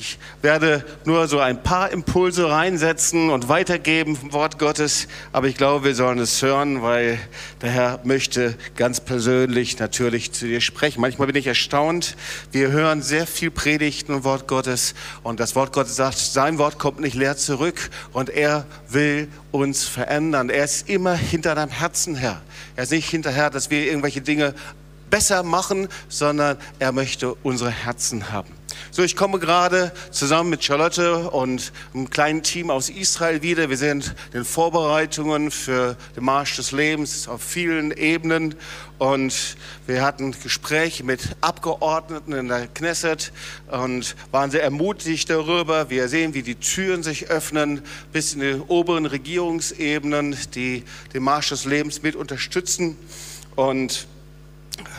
Ich werde nur so ein paar Impulse reinsetzen und weitergeben vom Wort Gottes, aber ich glaube, wir sollen es hören, weil der Herr möchte ganz persönlich natürlich zu dir sprechen. Manchmal bin ich erstaunt, wir hören sehr viel Predigten und Wort Gottes und das Wort Gottes sagt, sein Wort kommt nicht leer zurück und er will uns verändern. Er ist immer hinter deinem Herzen her. Er ist nicht hinterher, dass wir irgendwelche Dinge besser machen, sondern er möchte unsere Herzen haben. So, ich komme gerade zusammen mit Charlotte und einem kleinen Team aus Israel wieder. Wir sind in Vorbereitungen für den Marsch des Lebens auf vielen Ebenen und wir hatten Gespräche mit Abgeordneten in der Knesset und waren sehr ermutigt darüber. Wir sehen, wie die Türen sich öffnen bis in die oberen Regierungsebenen, die den Marsch des Lebens mit unterstützen und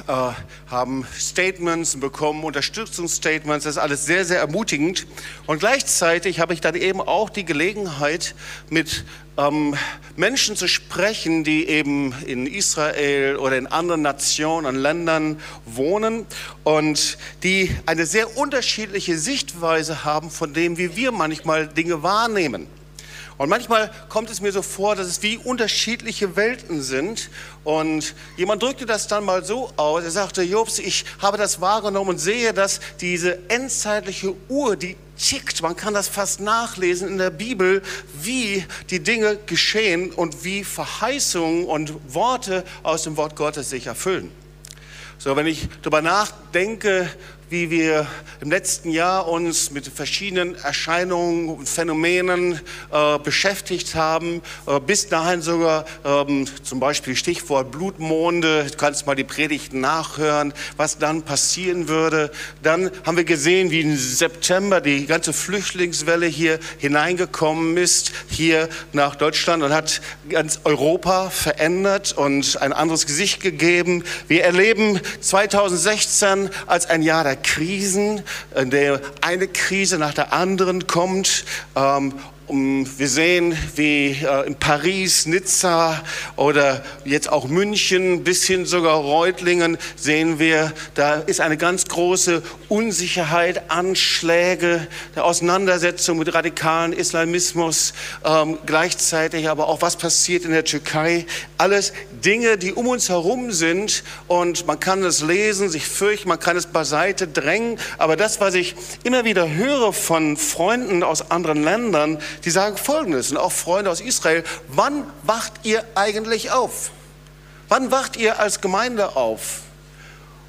äh, haben Statements bekommen, Unterstützungsstatements. Das ist alles sehr, sehr ermutigend. Und gleichzeitig habe ich dann eben auch die Gelegenheit, mit ähm, Menschen zu sprechen, die eben in Israel oder in anderen Nationen und Ländern wohnen und die eine sehr unterschiedliche Sichtweise haben von dem, wie wir manchmal Dinge wahrnehmen. Und manchmal kommt es mir so vor, dass es wie unterschiedliche Welten sind. Und jemand drückte das dann mal so aus. Er sagte, Jobs, ich habe das wahrgenommen und sehe, dass diese endzeitliche Uhr, die tickt, man kann das fast nachlesen in der Bibel, wie die Dinge geschehen und wie Verheißungen und Worte aus dem Wort Gottes sich erfüllen. So, wenn ich darüber nachdenke, wie wir im letzten Jahr uns mit verschiedenen Erscheinungen und Phänomenen äh, beschäftigt haben, äh, bis dahin sogar ähm, zum Beispiel Stichwort Blutmonde, du kannst mal die Predigten nachhören, was dann passieren würde. Dann haben wir gesehen, wie im September die ganze Flüchtlingswelle hier hineingekommen ist, hier nach Deutschland und hat ganz Europa verändert und ein anderes Gesicht gegeben. Wir erleben 2016 als ein Jahr der Krisen, in der eine Krise nach der anderen kommt. Ähm, wir sehen, wie äh, in Paris, Nizza oder jetzt auch München bis hin sogar Reutlingen sehen wir, da ist eine ganz große Unsicherheit, Anschläge, der Auseinandersetzung mit radikalen Islamismus, ähm, gleichzeitig aber auch was passiert in der Türkei. Alles Dinge, die um uns herum sind und man kann es lesen, sich fürchten, man kann es beiseite drängen. Aber das, was ich immer wieder höre von Freunden aus anderen Ländern, die sagen Folgendes, und auch Freunde aus Israel, wann wacht ihr eigentlich auf? Wann wacht ihr als Gemeinde auf?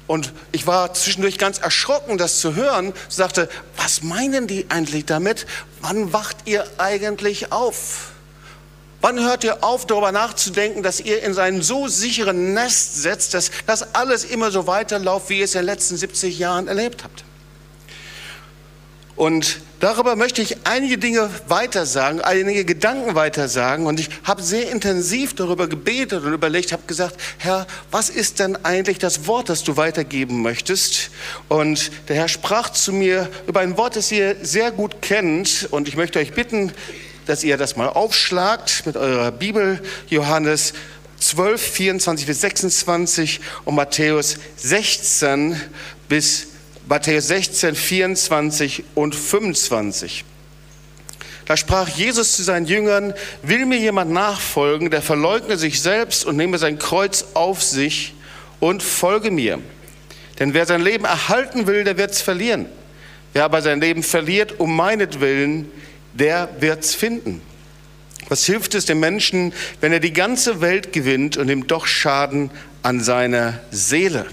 Und ich war zwischendurch ganz erschrocken, das zu hören. Ich sagte, was meinen die eigentlich damit? Wann wacht ihr eigentlich auf? Wann hört ihr auf, darüber nachzudenken, dass ihr in seinen so sicheren Nest setzt, dass das alles immer so weiterläuft, wie ihr es in den letzten 70 Jahren erlebt habt? Und darüber möchte ich einige Dinge weitersagen, einige Gedanken weitersagen. Und ich habe sehr intensiv darüber gebetet und überlegt, habe gesagt, Herr, was ist denn eigentlich das Wort, das du weitergeben möchtest? Und der Herr sprach zu mir über ein Wort, das ihr sehr gut kennt. Und ich möchte euch bitten, dass ihr das mal aufschlagt mit eurer Bibel, Johannes 12, 24 bis 26 und Matthäus 16 bis Matthäus 16, 24 und 25. Da sprach Jesus zu seinen Jüngern, will mir jemand nachfolgen, der verleugne sich selbst und nehme sein Kreuz auf sich und folge mir. Denn wer sein Leben erhalten will, der wird es verlieren. Wer aber sein Leben verliert um meinetwillen, der wird es finden. Was hilft es dem Menschen, wenn er die ganze Welt gewinnt und nimmt doch Schaden an seiner Seele?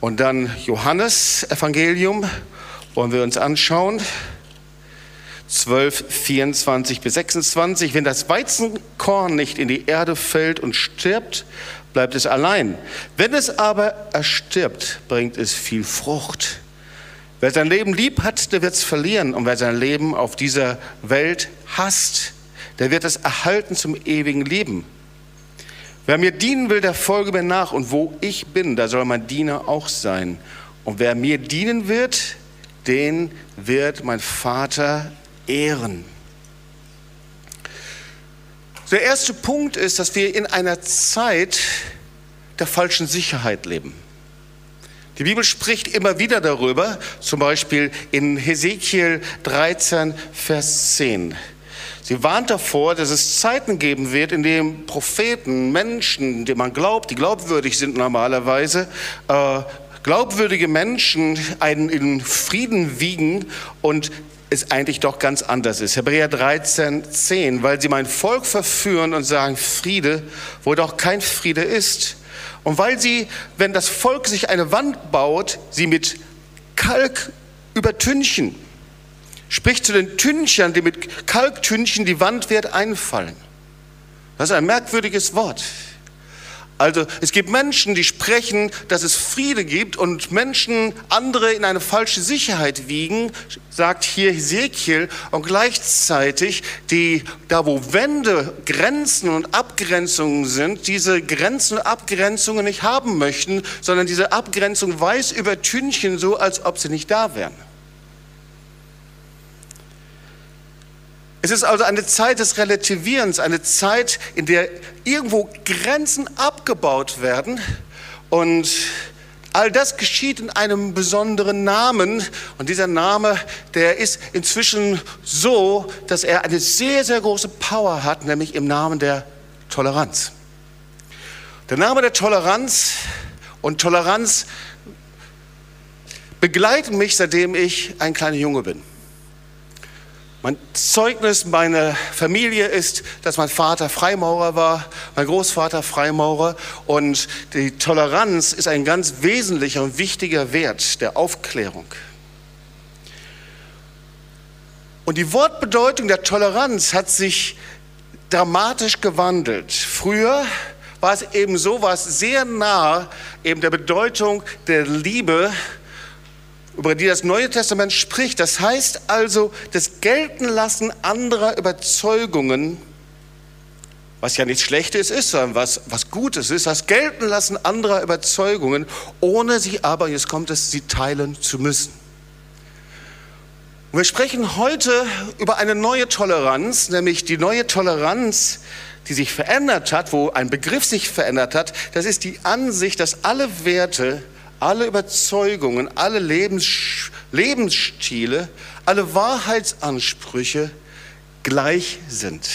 Und dann Johannes Evangelium wollen wir uns anschauen. 12, 24 bis 26. Wenn das Weizenkorn nicht in die Erde fällt und stirbt, bleibt es allein. Wenn es aber erstirbt, bringt es viel Frucht. Wer sein Leben lieb hat, der wird es verlieren. Und wer sein Leben auf dieser Welt hasst, der wird es erhalten zum ewigen Leben. Wer mir dienen will, der folge mir nach. Und wo ich bin, da soll mein Diener auch sein. Und wer mir dienen wird, den wird mein Vater ehren. Der erste Punkt ist, dass wir in einer Zeit der falschen Sicherheit leben. Die Bibel spricht immer wieder darüber, zum Beispiel in Hesekiel 13, Vers 10. Sie warnt davor, dass es Zeiten geben wird, in denen Propheten, Menschen, denen man glaubt, die glaubwürdig sind normalerweise, äh, glaubwürdige Menschen einen in Frieden wiegen und es eigentlich doch ganz anders ist. Hebräer 13, 10, weil sie mein Volk verführen und sagen Friede, wo doch kein Friede ist. Und weil sie, wenn das Volk sich eine Wand baut, sie mit Kalk übertünchen spricht zu den Tünchern, die mit Kalktünchen die Wand wird einfallen. Das ist ein merkwürdiges Wort. Also es gibt Menschen, die sprechen, dass es Friede gibt und Menschen andere in eine falsche Sicherheit wiegen, sagt hier Ezekiel, und gleichzeitig die, da wo Wände, Grenzen und Abgrenzungen sind, diese Grenzen und Abgrenzungen nicht haben möchten, sondern diese Abgrenzung weiß übertünchen, so als ob sie nicht da wären. Es ist also eine Zeit des Relativierens, eine Zeit, in der irgendwo Grenzen abgebaut werden und all das geschieht in einem besonderen Namen und dieser Name, der ist inzwischen so, dass er eine sehr, sehr große Power hat, nämlich im Namen der Toleranz. Der Name der Toleranz und Toleranz begleiten mich, seitdem ich ein kleiner Junge bin. Mein Zeugnis meiner Familie ist, dass mein Vater Freimaurer war, mein Großvater Freimaurer und die Toleranz ist ein ganz wesentlicher und wichtiger Wert der Aufklärung. Und die Wortbedeutung der Toleranz hat sich dramatisch gewandelt. Früher war es eben so, war sehr nah eben der Bedeutung der Liebe über die das Neue Testament spricht. Das heißt also, das Geltenlassen anderer Überzeugungen, was ja nichts Schlechtes ist, sondern was, was Gutes ist, das Geltenlassen anderer Überzeugungen, ohne sie aber, jetzt kommt es, sie teilen zu müssen. Und wir sprechen heute über eine neue Toleranz, nämlich die neue Toleranz, die sich verändert hat, wo ein Begriff sich verändert hat. Das ist die Ansicht, dass alle Werte, alle Überzeugungen, alle Lebens, Lebensstile, alle Wahrheitsansprüche gleich sind.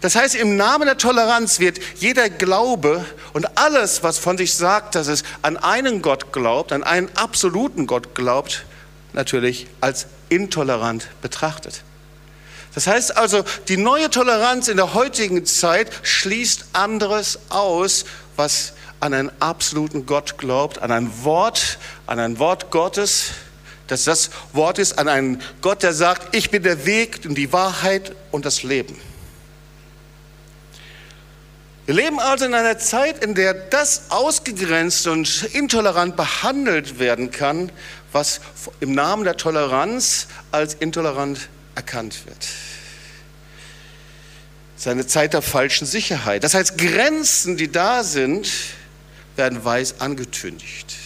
Das heißt, im Namen der Toleranz wird jeder Glaube und alles, was von sich sagt, dass es an einen Gott glaubt, an einen absoluten Gott glaubt, natürlich als intolerant betrachtet. Das heißt also, die neue Toleranz in der heutigen Zeit schließt anderes aus, was an einen absoluten Gott glaubt, an ein Wort, an ein Wort Gottes, dass das Wort ist, an einen Gott, der sagt, ich bin der Weg und die Wahrheit und das Leben. Wir leben also in einer Zeit, in der das ausgegrenzt und intolerant behandelt werden kann, was im Namen der Toleranz als intolerant erkannt wird. Es ist eine Zeit der falschen Sicherheit. Das heißt, Grenzen, die da sind, werden weiß angetündigt.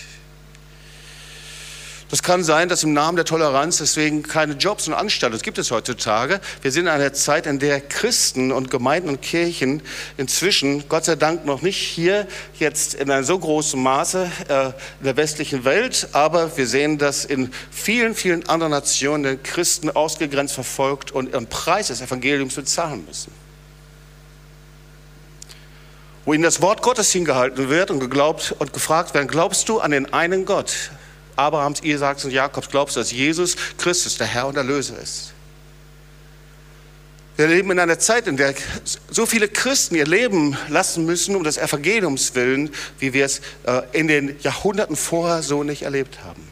Das kann sein, dass im Namen der Toleranz deswegen keine Jobs und das gibt es heutzutage. Wir sind in einer Zeit, in der Christen und Gemeinden und Kirchen inzwischen, Gott sei Dank noch nicht hier jetzt in einem so großen Maße äh, in der westlichen Welt, aber wir sehen, dass in vielen, vielen anderen Nationen Christen ausgegrenzt verfolgt und ihren Preis des Evangeliums bezahlen müssen wo ihnen das Wort Gottes hingehalten wird und geglaubt und gefragt werden, glaubst du an den einen Gott? Abrahams, Isaaks und Jakobs, glaubst du, dass Jesus Christus der Herr und Erlöser ist? Wir leben in einer Zeit, in der so viele Christen ihr Leben lassen müssen um des Evangeliums willen, wie wir es äh, in den Jahrhunderten vorher so nicht erlebt haben.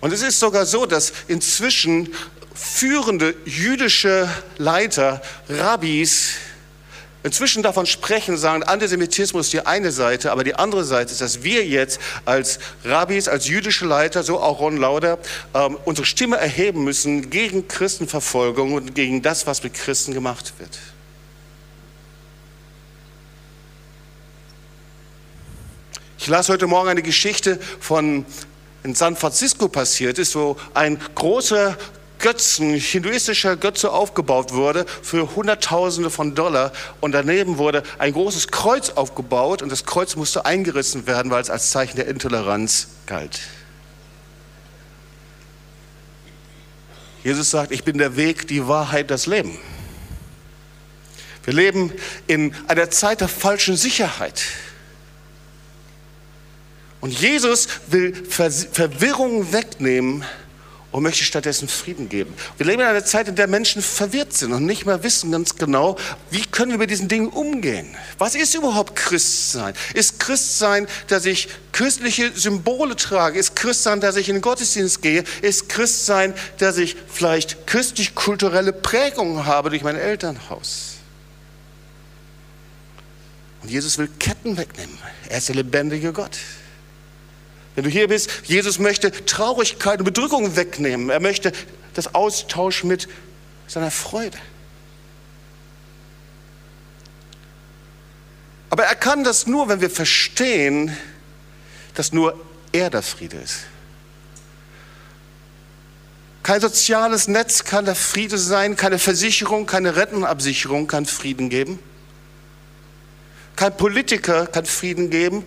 Und es ist sogar so, dass inzwischen führende jüdische Leiter, Rabbis, inzwischen davon sprechen, sagen, Antisemitismus ist die eine Seite, aber die andere Seite ist, dass wir jetzt als Rabbis, als jüdische Leiter, so auch Ron Lauder, ähm, unsere Stimme erheben müssen gegen Christenverfolgung und gegen das, was mit Christen gemacht wird. Ich las heute Morgen eine Geschichte von in San Francisco passiert ist, wo ein großer Götzen, hinduistischer Götze aufgebaut wurde für Hunderttausende von Dollar und daneben wurde ein großes Kreuz aufgebaut und das Kreuz musste eingerissen werden, weil es als Zeichen der Intoleranz galt. Jesus sagt, ich bin der Weg, die Wahrheit, das Leben. Wir leben in einer Zeit der falschen Sicherheit. Und Jesus will Verwirrung wegnehmen und möchte stattdessen Frieden geben. Wir leben in einer Zeit, in der Menschen verwirrt sind und nicht mehr wissen ganz genau, wie können wir mit diesen Dingen umgehen. Was ist überhaupt Christsein? Ist Christsein, dass ich christliche Symbole trage? Ist Christsein, dass ich in den Gottesdienst gehe? Ist Christsein, dass ich vielleicht christlich-kulturelle Prägungen habe durch mein Elternhaus? Und Jesus will Ketten wegnehmen. Er ist der lebendige Gott. Wenn du hier bist, Jesus möchte Traurigkeit und Bedrückung wegnehmen. Er möchte das Austausch mit seiner Freude. Aber er kann das nur, wenn wir verstehen, dass nur er der Friede ist. Kein soziales Netz kann der Friede sein, keine Versicherung, keine Rentenabsicherung kann Frieden geben. Kein Politiker kann Frieden geben,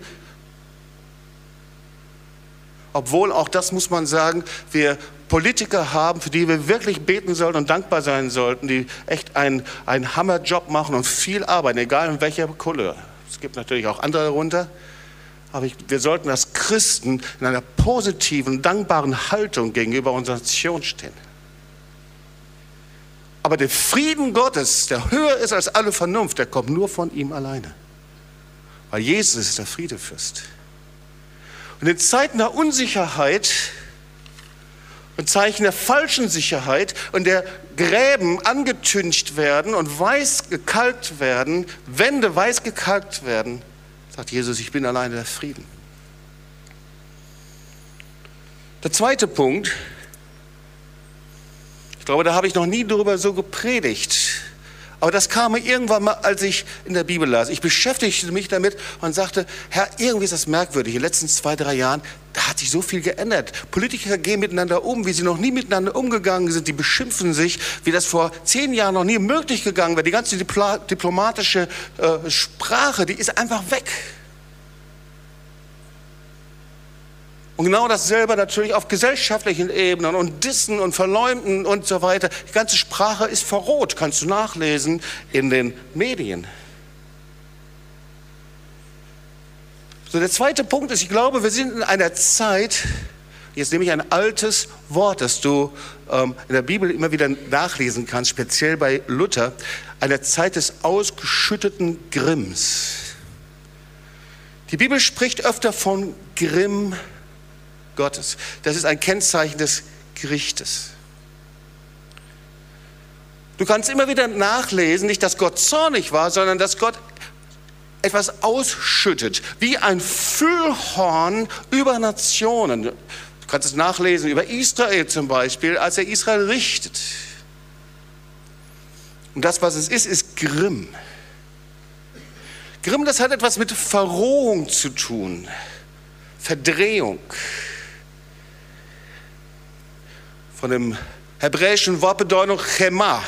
obwohl auch das muss man sagen, wir Politiker haben, für die wir wirklich beten sollten und dankbar sein sollten, die echt einen, einen Hammerjob machen und viel arbeiten, egal in welcher Couleur. Es gibt natürlich auch andere darunter. Aber ich, wir sollten als Christen in einer positiven, dankbaren Haltung gegenüber unserer Nation stehen. Aber der Frieden Gottes, der höher ist als alle Vernunft, der kommt nur von ihm alleine. Weil Jesus ist der Friedefürst. Und in Zeiten der Unsicherheit und Zeichen der falschen Sicherheit und der Gräben angetüncht werden und weiß gekalkt werden, Wände weiß gekalkt werden, sagt Jesus, ich bin alleine der Frieden. Der zweite Punkt, ich glaube, da habe ich noch nie darüber so gepredigt, aber das kam mir irgendwann mal, als ich in der Bibel las. Ich beschäftigte mich damit und sagte, Herr, irgendwie ist das merkwürdig. In den letzten zwei, drei Jahren, da hat sich so viel geändert. Politiker gehen miteinander um, wie sie noch nie miteinander umgegangen sind. Die beschimpfen sich, wie das vor zehn Jahren noch nie möglich gegangen wäre. Die ganze diplomatische äh, Sprache, die ist einfach weg. Und genau dasselbe natürlich auf gesellschaftlichen Ebenen und Dissen und Verleumden und so weiter. Die ganze Sprache ist verroht, kannst du nachlesen in den Medien. So, der zweite Punkt ist, ich glaube, wir sind in einer Zeit, jetzt nehme ich ein altes Wort, das du ähm, in der Bibel immer wieder nachlesen kannst, speziell bei Luther, einer Zeit des ausgeschütteten Grimms. Die Bibel spricht öfter von Grimm, Gottes. Das ist ein Kennzeichen des Gerichtes. Du kannst immer wieder nachlesen, nicht, dass Gott zornig war, sondern dass Gott etwas ausschüttet, wie ein Füllhorn über Nationen. Du kannst es nachlesen über Israel zum Beispiel, als er Israel richtet. Und das, was es ist, ist Grimm. Grimm, das hat etwas mit Verrohung zu tun, Verdrehung von dem hebräischen Wortbedeutung Chema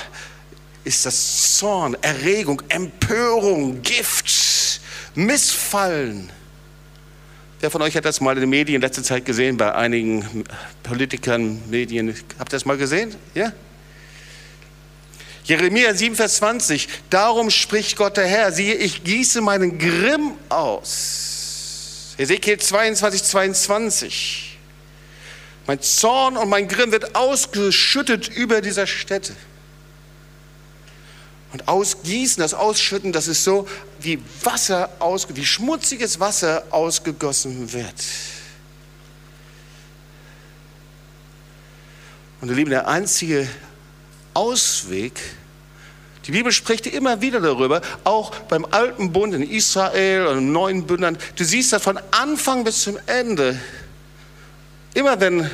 ist das Zorn, Erregung, Empörung, Gift, Missfallen. Wer von euch hat das mal in den Medien in letzter Zeit gesehen, bei einigen Politikern, Medien? Habt ihr das mal gesehen? Ja? Jeremia 7, Vers 20. Darum spricht Gott der Herr, siehe, ich gieße meinen Grimm aus. Ezekiel 22, 22. Mein Zorn und mein Grimm wird ausgeschüttet über dieser Stätte. Und ausgießen, das Ausschütten, das ist so, wie Wasser aus, wie schmutziges Wasser ausgegossen wird. Und ihr Lieben, der einzige Ausweg, die Bibel spricht immer wieder darüber, auch beim alten Bund in Israel und im neuen Bündern. Du siehst das von Anfang bis zum Ende Immer wenn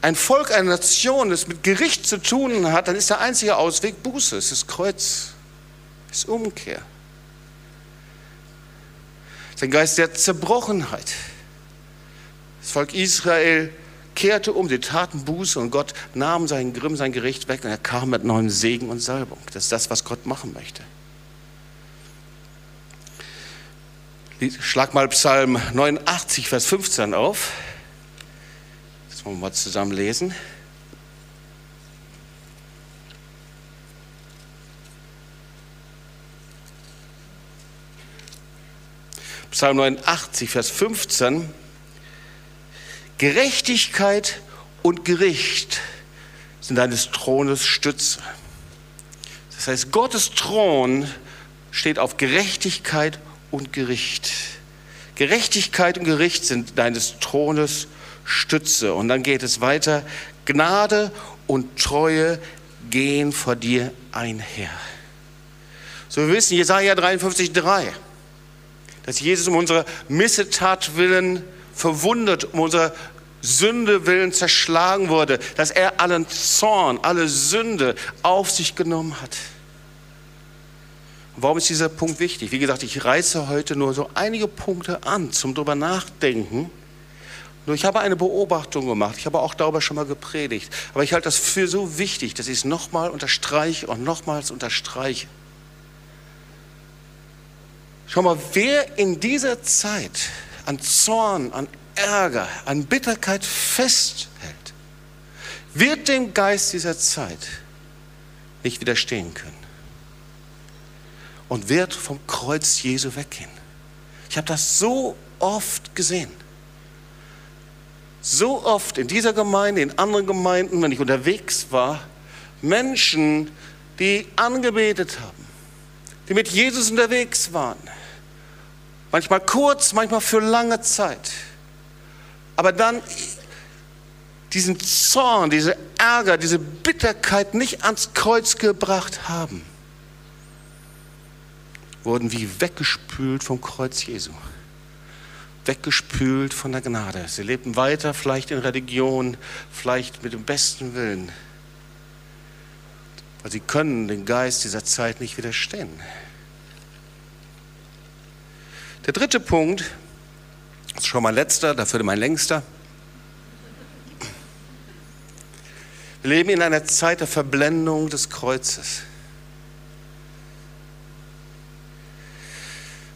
ein Volk, eine Nation es mit Gericht zu tun hat, dann ist der einzige Ausweg Buße, es ist Kreuz, es ist Umkehr. Es ist ein Geist der Zerbrochenheit. Das Volk Israel kehrte um, sie taten Buße und Gott nahm seinen Grimm, sein Gericht weg und er kam mit neuem Segen und Salbung. Das ist das, was Gott machen möchte. Schlag mal Psalm 89, Vers 15 auf. Das wollen wir mal zusammen lesen. Psalm 89, Vers 15. Gerechtigkeit und Gericht sind deines Thrones Stütze. Das heißt, Gottes Thron steht auf Gerechtigkeit und Gericht. Gerechtigkeit und Gericht sind deines Thrones Stütze. Und dann geht es weiter. Gnade und Treue gehen vor dir einher. So wir wissen, Jesaja 53,3, dass Jesus um unsere Missetat willen verwundet, um unsere Sünde willen zerschlagen wurde, dass er allen Zorn, alle Sünde auf sich genommen hat. Warum ist dieser Punkt wichtig? Wie gesagt, ich reiße heute nur so einige Punkte an zum drüber nachdenken. Nur ich habe eine Beobachtung gemacht, ich habe auch darüber schon mal gepredigt, aber ich halte das für so wichtig, dass ich es nochmal unterstreiche und nochmals unterstreiche. Schau mal, wer in dieser Zeit an Zorn, an Ärger, an Bitterkeit festhält, wird dem Geist dieser Zeit nicht widerstehen können und wird vom Kreuz Jesu weggehen. Ich habe das so oft gesehen. So oft in dieser Gemeinde, in anderen Gemeinden, wenn ich unterwegs war, Menschen, die angebetet haben, die mit Jesus unterwegs waren, Manchmal kurz, manchmal für lange Zeit. Aber dann diesen Zorn, diese Ärger, diese Bitterkeit nicht ans Kreuz gebracht haben, wurden wie weggespült vom Kreuz Jesu. Weggespült von der Gnade. Sie lebten weiter, vielleicht in Religion, vielleicht mit dem besten Willen. Weil sie können den Geist dieser Zeit nicht widerstehen. Der dritte Punkt, das ist schon mein letzter, dafür mein längster. Wir leben in einer Zeit der Verblendung des Kreuzes.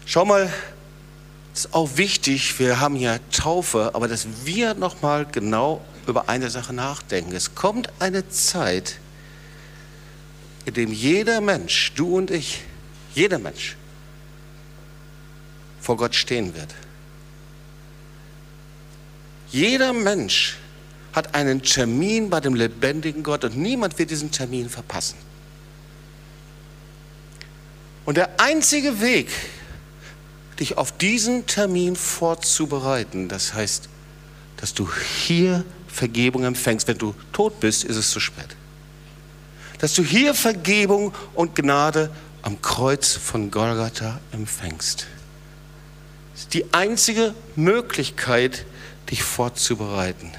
Schau mal, ist auch wichtig, wir haben hier Taufe, aber dass wir nochmal genau über eine Sache nachdenken. Es kommt eine Zeit, in dem jeder Mensch, du und ich, jeder Mensch, vor Gott stehen wird. Jeder Mensch hat einen Termin bei dem lebendigen Gott und niemand wird diesen Termin verpassen. Und der einzige Weg, dich auf diesen Termin vorzubereiten, das heißt, dass du hier Vergebung empfängst. Wenn du tot bist, ist es zu spät. Dass du hier Vergebung und Gnade am Kreuz von Golgatha empfängst ist die einzige Möglichkeit, dich vorzubereiten.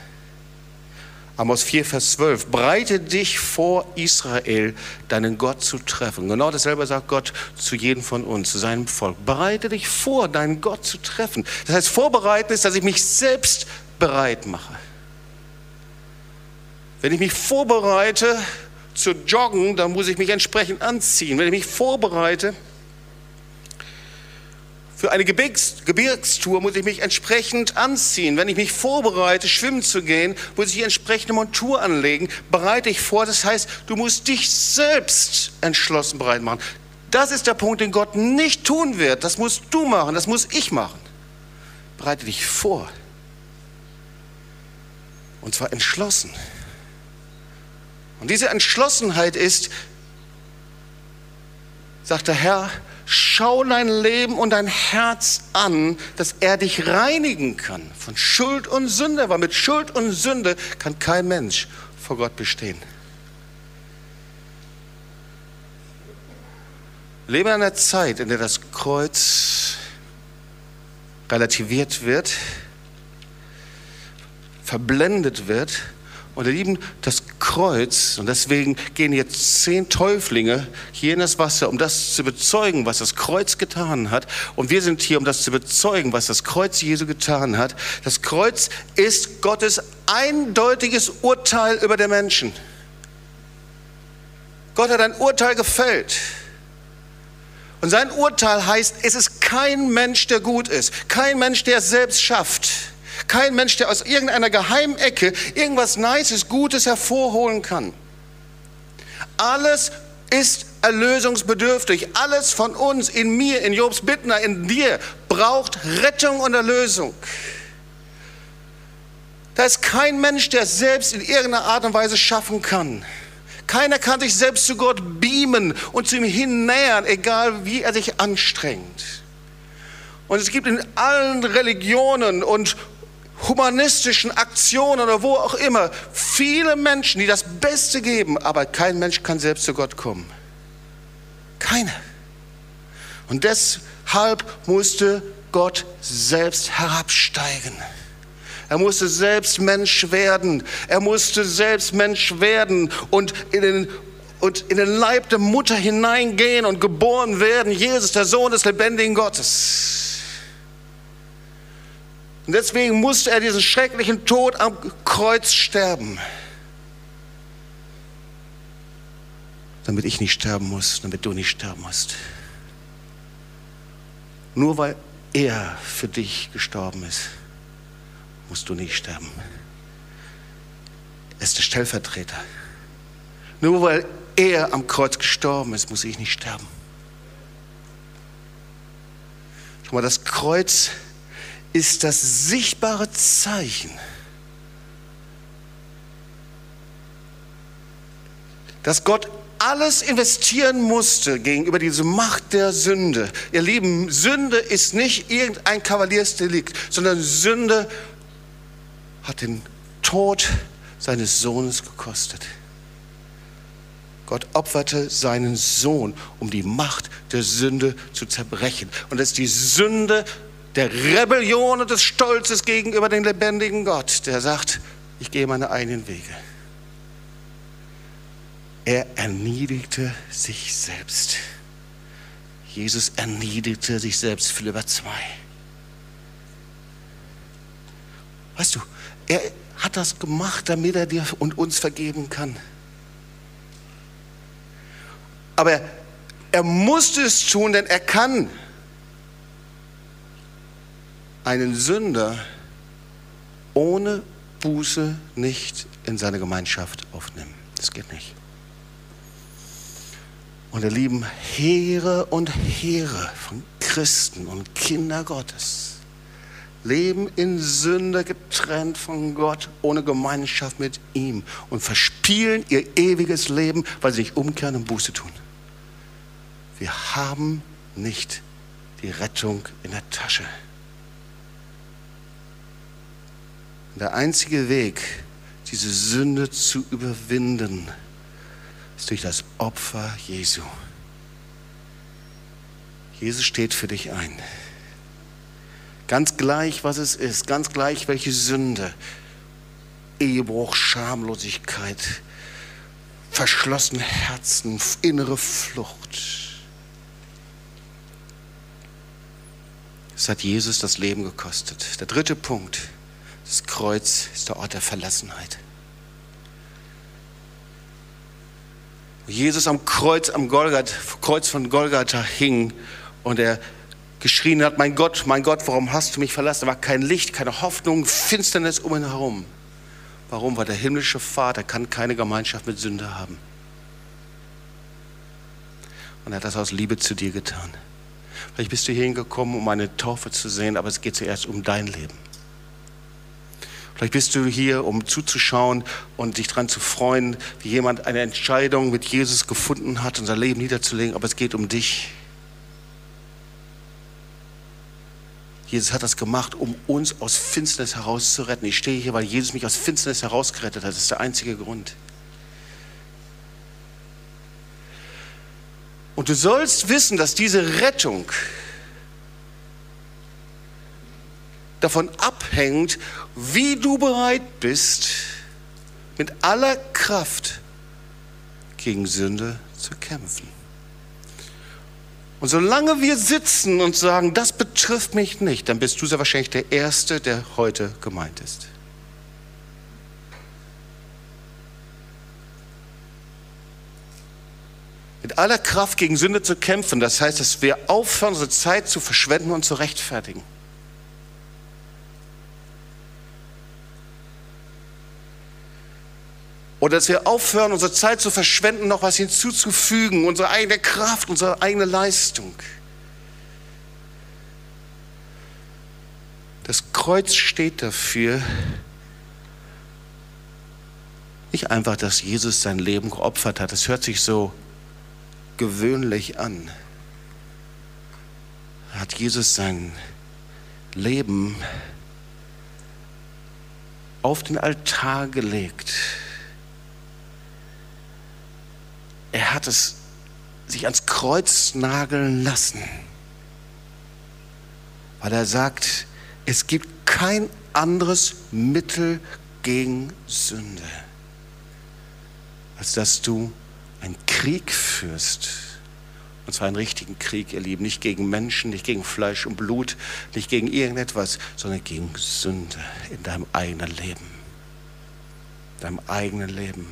Amos 4, Vers 12. Breite dich vor, Israel, deinen Gott zu treffen. Genau dasselbe sagt Gott zu jedem von uns, zu seinem Volk. Bereite dich vor, deinen Gott zu treffen. Das heißt, vorbereiten ist, dass ich mich selbst bereit mache. Wenn ich mich vorbereite zu joggen, dann muss ich mich entsprechend anziehen. Wenn ich mich vorbereite, für eine Gebirgs Gebirgstour muss ich mich entsprechend anziehen. Wenn ich mich vorbereite, schwimmen zu gehen, muss ich die entsprechende Montur anlegen. Bereite ich vor. Das heißt, du musst dich selbst entschlossen bereit machen. Das ist der Punkt, den Gott nicht tun wird. Das musst du machen, das muss ich machen. Bereite dich vor. Und zwar entschlossen. Und diese Entschlossenheit ist, sagt der Herr, schau dein Leben und dein Herz an, dass er dich reinigen kann von Schuld und Sünde, weil mit Schuld und Sünde kann kein Mensch vor Gott bestehen. Lebe in einer Zeit, in der das Kreuz relativiert wird, verblendet wird Und ihr Lieben, das Kreuz, und deswegen gehen jetzt zehn Täuflinge hier in das Wasser, um das zu bezeugen, was das Kreuz getan hat. Und wir sind hier, um das zu bezeugen, was das Kreuz Jesu getan hat. Das Kreuz ist Gottes eindeutiges Urteil über den Menschen. Gott hat ein Urteil gefällt. Und sein Urteil heißt, es ist kein Mensch, der gut ist, kein Mensch, der es selbst schafft, kein Mensch, der aus irgendeiner geheimen Ecke irgendwas Nices, Gutes hervorholen kann. Alles ist erlösungsbedürftig. Alles von uns, in mir, in Jobs Bittner, in dir, braucht Rettung und Erlösung. Da ist kein Mensch, der es selbst in irgendeiner Art und Weise schaffen kann. Keiner kann sich selbst zu Gott beamen und zu ihm hinnähern, egal wie er sich anstrengt. Und es gibt in allen Religionen und humanistischen Aktionen oder wo auch immer viele Menschen, die das Beste geben, aber kein Mensch kann selbst zu Gott kommen. Keiner. Und deshalb musste Gott selbst herabsteigen. Er musste selbst Mensch werden. Er musste selbst Mensch werden und in den, und in den Leib der Mutter hineingehen und geboren werden. Jesus, der Sohn des lebendigen Gottes. Und deswegen musste er diesen schrecklichen Tod am Kreuz sterben. Damit ich nicht sterben muss, damit du nicht sterben musst. Nur weil er für dich gestorben ist musst du nicht sterben. Er ist der Stellvertreter. Nur weil er am Kreuz gestorben ist, muss ich nicht sterben. Schau mal, das Kreuz ist das sichtbare Zeichen, dass Gott alles investieren musste gegenüber dieser Macht der Sünde. Ihr Lieben, Sünde ist nicht irgendein Kavaliersdelikt, sondern Sünde hat den Tod seines Sohnes gekostet. Gott opferte seinen Sohn, um die Macht der Sünde zu zerbrechen. Und das ist die Sünde der Rebellion und des Stolzes gegenüber dem lebendigen Gott, der sagt, ich gehe meine eigenen Wege. Er erniedigte sich selbst. Jesus erniedigte sich selbst, Philipper 2. Weißt du, er hat das gemacht, damit er dir und uns vergeben kann. Aber er musste es tun, denn er kann einen Sünder ohne Buße nicht in seine Gemeinschaft aufnehmen. Das geht nicht. Und ihr lieben Heere und Heere von Christen und Kinder Gottes leben in Sünde getrennt von Gott, ohne Gemeinschaft mit ihm und verspielen ihr ewiges Leben, weil sie nicht umkehren und Buße tun. Wir haben nicht die Rettung in der Tasche. Der einzige Weg, diese Sünde zu überwinden, ist durch das Opfer Jesu. Jesus steht für dich ein. Ganz gleich, was es ist, ganz gleich, welche Sünde, Ehebruch, Schamlosigkeit, verschlossene Herzen, innere Flucht. Es hat Jesus das Leben gekostet. Der dritte Punkt, das Kreuz ist der Ort der Verlassenheit. Wo Jesus am Kreuz, am Golgat, Kreuz von Golgatha hing und er geschrien hat, mein Gott, mein Gott, warum hast du mich verlassen? Da war kein Licht, keine Hoffnung, Finsternis um ihn herum. Warum? Weil der himmlische Vater kann keine Gemeinschaft mit Sünder haben. Und er hat das aus Liebe zu dir getan. Vielleicht bist du hierhin gekommen, um eine Taufe zu sehen, aber es geht zuerst um dein Leben. Vielleicht bist du hier, um zuzuschauen und dich daran zu freuen, wie jemand eine Entscheidung mit Jesus gefunden hat, unser Leben niederzulegen, aber es geht um dich. Jesus hat das gemacht, um uns aus Finsternis herauszuretten. Ich stehe hier, weil Jesus mich aus Finsternis herausgerettet hat. Das ist der einzige Grund. Und du sollst wissen, dass diese Rettung davon abhängt, wie du bereit bist, mit aller Kraft gegen Sünde zu kämpfen. Und solange wir sitzen und sagen, das betrifft mich nicht, dann bist du sehr wahrscheinlich der Erste, der heute gemeint ist. Mit aller Kraft gegen Sünde zu kämpfen, das heißt, dass wir aufhören, unsere Zeit zu verschwenden und zu rechtfertigen. Oder dass wir aufhören, unsere Zeit zu verschwenden, noch was hinzuzufügen, unsere eigene Kraft, unsere eigene Leistung. Das Kreuz steht dafür, nicht einfach, dass Jesus sein Leben geopfert hat. Das hört sich so gewöhnlich an. Hat Jesus sein Leben auf den Altar gelegt er hat es sich ans Kreuz nageln lassen, weil er sagt, es gibt kein anderes Mittel gegen Sünde, als dass du einen Krieg führst. Und zwar einen richtigen Krieg, ihr Lieben, nicht gegen Menschen, nicht gegen Fleisch und Blut, nicht gegen irgendetwas, sondern gegen Sünde in deinem eigenen Leben. Deinem eigenen Leben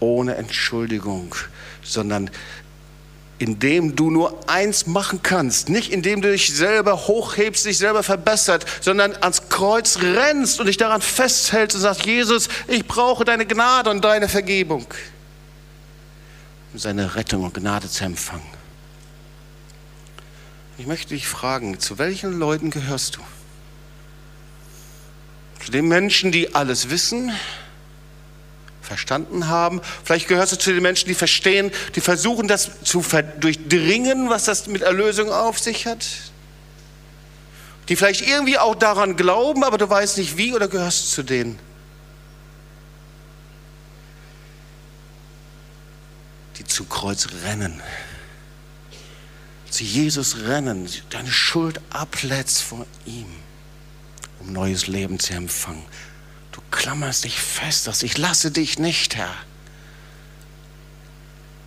ohne Entschuldigung, sondern indem du nur eins machen kannst, nicht indem du dich selber hochhebst, dich selber verbessert, sondern ans Kreuz rennst und dich daran festhältst und sagst, Jesus, ich brauche deine Gnade und deine Vergebung, um seine Rettung und Gnade zu empfangen. Ich möchte dich fragen, zu welchen Leuten gehörst du? Zu den Menschen, die alles wissen, verstanden haben. Vielleicht gehörst du zu den Menschen, die verstehen, die versuchen, das zu durchdringen, was das mit Erlösung auf sich hat. Die vielleicht irgendwie auch daran glauben, aber du weißt nicht wie, oder gehörst zu denen? Die zum Kreuz rennen, zu Jesus rennen, deine Schuld ablädst vor ihm, um neues Leben zu empfangen. Du klammerst dich fest, dass ich lasse dich nicht, Herr,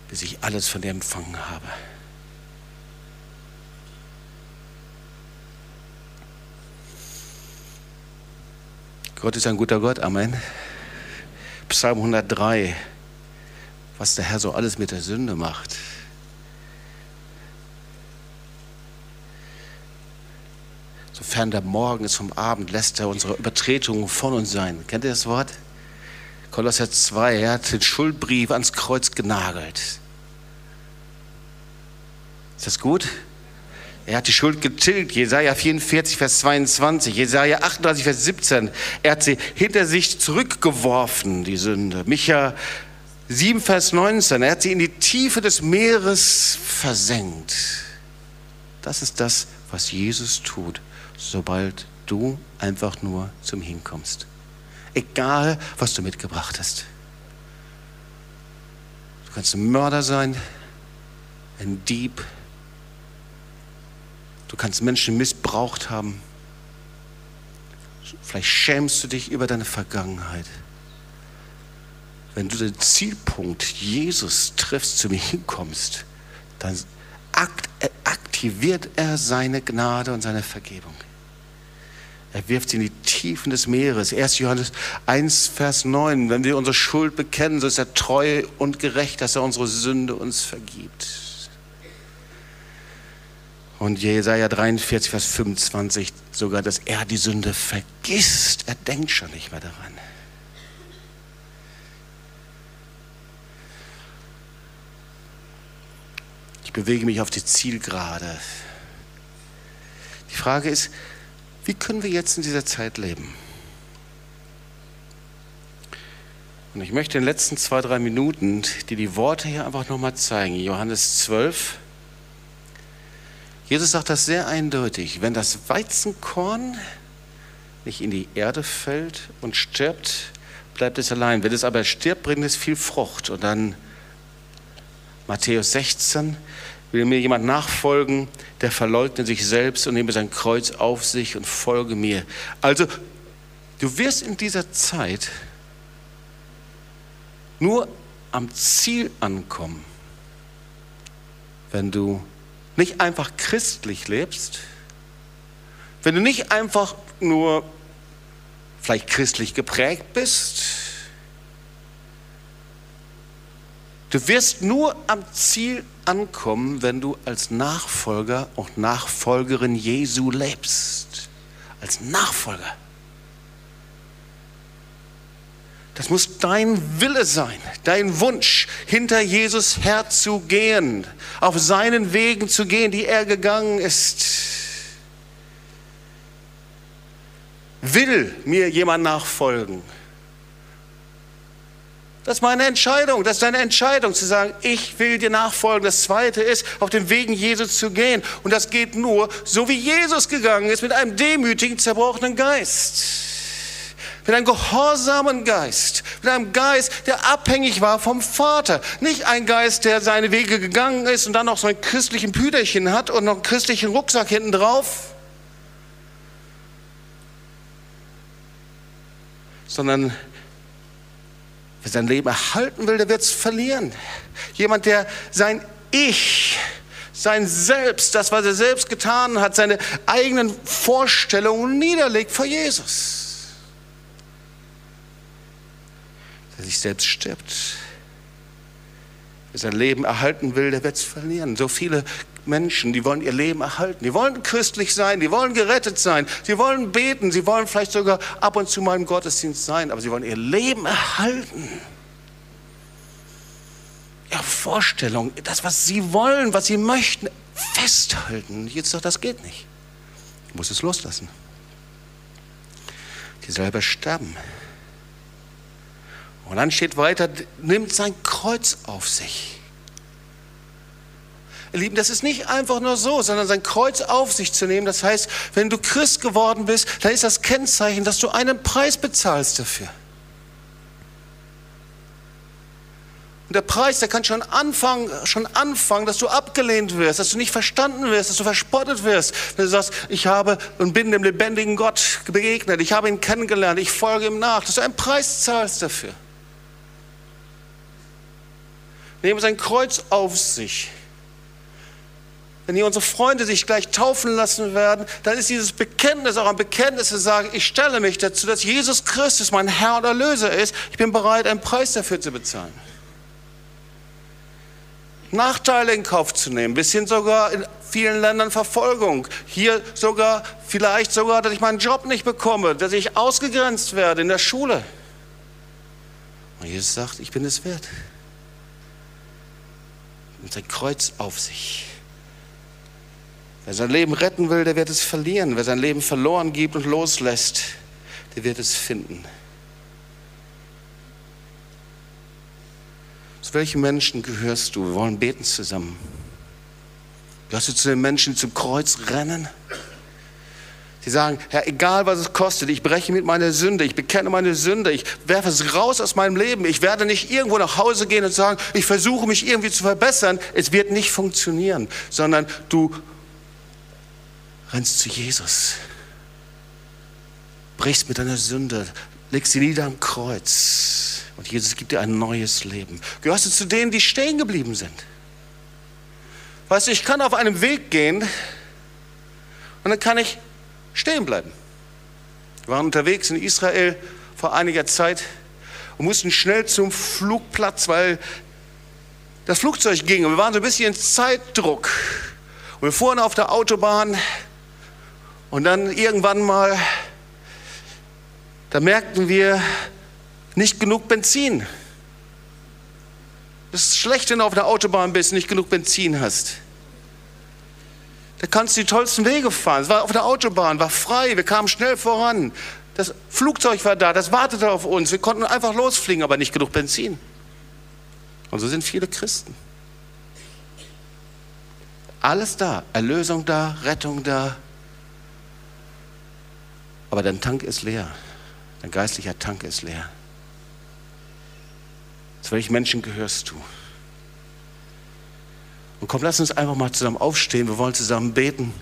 bis ich alles von dir empfangen habe. Gott ist ein guter Gott, Amen. Psalm 103, was der Herr so alles mit der Sünde macht. Sofern der Morgen ist vom Abend, lässt er unsere Übertretungen von uns sein. Kennt ihr das Wort? Kolosser 2, er hat den Schuldbrief ans Kreuz genagelt. Ist das gut? Er hat die Schuld getilgt. Jesaja 44, Vers 22, Jesaja 38, Vers 17. Er hat sie hinter sich zurückgeworfen, die Sünde. Micha 7, Vers 19. Er hat sie in die Tiefe des Meeres versenkt. Das ist das, was Jesus tut sobald du einfach nur zum Hinkommst. Egal, was du mitgebracht hast. Du kannst ein Mörder sein, ein Dieb. Du kannst Menschen missbraucht haben. Vielleicht schämst du dich über deine Vergangenheit. Wenn du den Zielpunkt Jesus triffst, zu mir hinkommst, dann aktiviert er seine Gnade und seine Vergebung. Er wirft sie in die Tiefen des Meeres. 1. Johannes 1, Vers 9. Wenn wir unsere Schuld bekennen, so ist er treu und gerecht, dass er unsere Sünde uns vergibt. Und Jesaja 43, Vers 25 sogar, dass er die Sünde vergisst. Er denkt schon nicht mehr daran. Bewege mich auf die Zielgerade. Die Frage ist, wie können wir jetzt in dieser Zeit leben? Und ich möchte in den letzten zwei, drei Minuten dir die Worte hier einfach nochmal zeigen. Johannes 12. Jesus sagt das sehr eindeutig. Wenn das Weizenkorn nicht in die Erde fällt und stirbt, bleibt es allein. Wenn es aber stirbt, bringt es viel Frucht. Und dann Matthäus 16, Will mir jemand nachfolgen, der verleugne sich selbst und nehme sein Kreuz auf sich und folge mir. Also, du wirst in dieser Zeit nur am Ziel ankommen, wenn du nicht einfach christlich lebst, wenn du nicht einfach nur vielleicht christlich geprägt bist, du wirst nur am Ziel ankommen, wenn du als Nachfolger und Nachfolgerin Jesu lebst. Als Nachfolger. Das muss dein Wille sein, dein Wunsch, hinter Jesus herzugehen, auf seinen Wegen zu gehen, die er gegangen ist. Will mir jemand nachfolgen? Das ist meine Entscheidung, das ist deine Entscheidung zu sagen, ich will dir nachfolgen. Das zweite ist, auf den Wegen Jesus zu gehen. Und das geht nur, so wie Jesus gegangen ist, mit einem demütigen, zerbrochenen Geist mit einem gehorsamen Geist, mit einem Geist, der abhängig war vom Vater. Nicht ein Geist, der seine Wege gegangen ist und dann noch so ein christlichen Püderchen hat und noch einen christlichen Rucksack hinten drauf. Sondern wer sein Leben erhalten will, der wird es verlieren. Jemand, der sein Ich, sein Selbst, das, was er selbst getan hat, seine eigenen Vorstellungen niederlegt vor Jesus. der sich selbst stirbt. Wer sein Leben erhalten will, der wird es verlieren. So viele Menschen, die wollen ihr Leben erhalten. Die wollen christlich sein, die wollen gerettet sein, sie wollen beten, sie wollen vielleicht sogar ab und zu mal im Gottesdienst sein, aber sie wollen ihr Leben erhalten. Ihre Vorstellung, das, was sie wollen, was sie möchten, festhalten. Jetzt doch, das geht nicht. Ich muss es loslassen. Die selber sterben. Und dann steht weiter, nimmt sein Kreuz auf sich. Ihr Lieben, das ist nicht einfach nur so, sondern sein Kreuz auf sich zu nehmen. Das heißt, wenn du Christ geworden bist, dann ist das Kennzeichen, dass du einen Preis bezahlst dafür. Und der Preis, der kann schon anfangen, schon anfangen, dass du abgelehnt wirst, dass du nicht verstanden wirst, dass du verspottet wirst. Wenn du sagst, ich habe und bin dem lebendigen Gott begegnet, ich habe ihn kennengelernt, ich folge ihm nach, dass du einen Preis zahlst dafür nehmen sein Kreuz auf sich. Wenn hier unsere Freunde sich gleich taufen lassen werden, dann ist dieses Bekenntnis auch ein Bekenntnis zu sagen, ich stelle mich dazu, dass Jesus Christus mein Herr und Erlöser ist. Ich bin bereit, einen Preis dafür zu bezahlen. Nachteile in Kauf zu nehmen, bis hin sogar in vielen Ländern Verfolgung. Hier sogar, vielleicht sogar, dass ich meinen Job nicht bekomme, dass ich ausgegrenzt werde in der Schule. Und Jesus sagt, ich bin es wert und sein Kreuz auf sich. Wer sein Leben retten will, der wird es verlieren. Wer sein Leben verloren gibt und loslässt, der wird es finden. Zu welchen Menschen gehörst du? Wir wollen beten zusammen. Gehörst du zu den Menschen, die zum Kreuz rennen? Sie sagen, Herr, egal was es kostet, ich breche mit meiner Sünde, ich bekenne meine Sünde, ich werfe es raus aus meinem Leben. Ich werde nicht irgendwo nach Hause gehen und sagen, ich versuche mich irgendwie zu verbessern. Es wird nicht funktionieren, sondern du rennst zu Jesus, brichst mit deiner Sünde, legst sie nieder am Kreuz und Jesus gibt dir ein neues Leben. Gehörst du zu denen, die stehen geblieben sind? Weißt du, ich kann auf einem Weg gehen und dann kann ich stehen bleiben. Wir waren unterwegs in Israel vor einiger Zeit und mussten schnell zum Flugplatz, weil das Flugzeug ging und wir waren so ein bisschen in Zeitdruck. Und wir fuhren auf der Autobahn und dann irgendwann mal, da merkten wir nicht genug Benzin. Das ist schlecht, wenn du auf der Autobahn bist und nicht genug Benzin hast. Da kannst du die tollsten Wege fahren. Es war auf der Autobahn, war frei, wir kamen schnell voran. Das Flugzeug war da, das wartete auf uns. Wir konnten einfach losfliegen, aber nicht genug Benzin. Und so sind viele Christen. Alles da, Erlösung da, Rettung da. Aber dein Tank ist leer. Dein geistlicher Tank ist leer. Zu welchen Menschen gehörst du? Und komm, lass uns einfach mal zusammen aufstehen. Wir wollen zusammen beten.